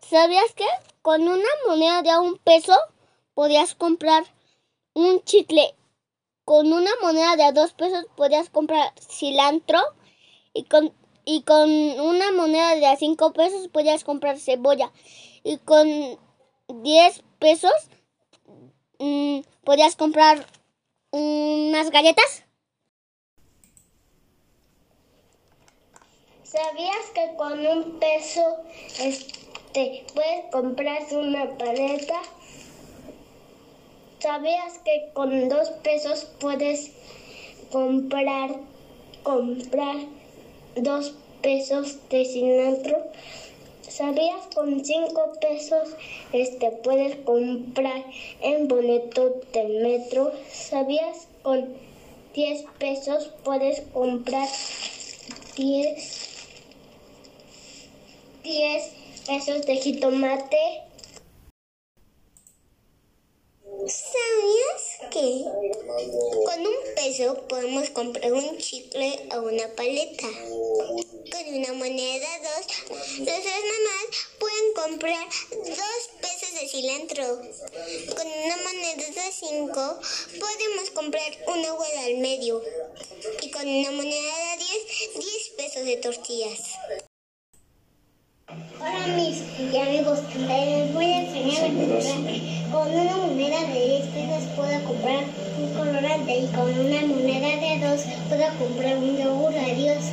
¿Sabías que con una moneda de un peso podías comprar un chicle? Con una moneda de dos pesos podías comprar cilantro y con, y con una moneda de cinco pesos podías comprar cebolla y con diez pesos mm, podías comprar unas galletas. ¿Sabías que con un peso puedes comprarse una paleta? ¿Sabías que con dos pesos puedes comprar, comprar dos pesos de cilantro? ¿Sabías con cinco pesos este, puedes comprar en boleto del metro? ¿Sabías con diez pesos puedes comprar diez 10 pesos de jitomate. ¿Sabías que con un peso podemos comprar un chicle o una paleta? Con una moneda dos, nuestras mamás pueden comprar dos pesos de cilantro. Con una moneda de cinco podemos comprar una hueá al medio. Y con una moneda de 10, 10 pesos de tortillas. Y amigos, les voy a enseñar a comprar. Con una moneda de 10 pesos puedo comprar un colorante y con una moneda de 2 puedo comprar un yogur. Adiós.